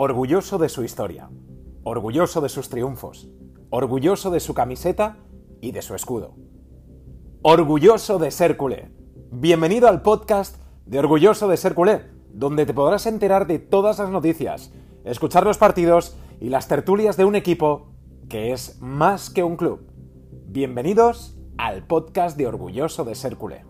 Orgulloso de su historia, orgulloso de sus triunfos, orgulloso de su camiseta y de su escudo. Orgulloso de ser culé. Bienvenido al podcast de Orgulloso de ser culé, donde te podrás enterar de todas las noticias, escuchar los partidos y las tertulias de un equipo que es más que un club. Bienvenidos al podcast de Orgulloso de ser culé.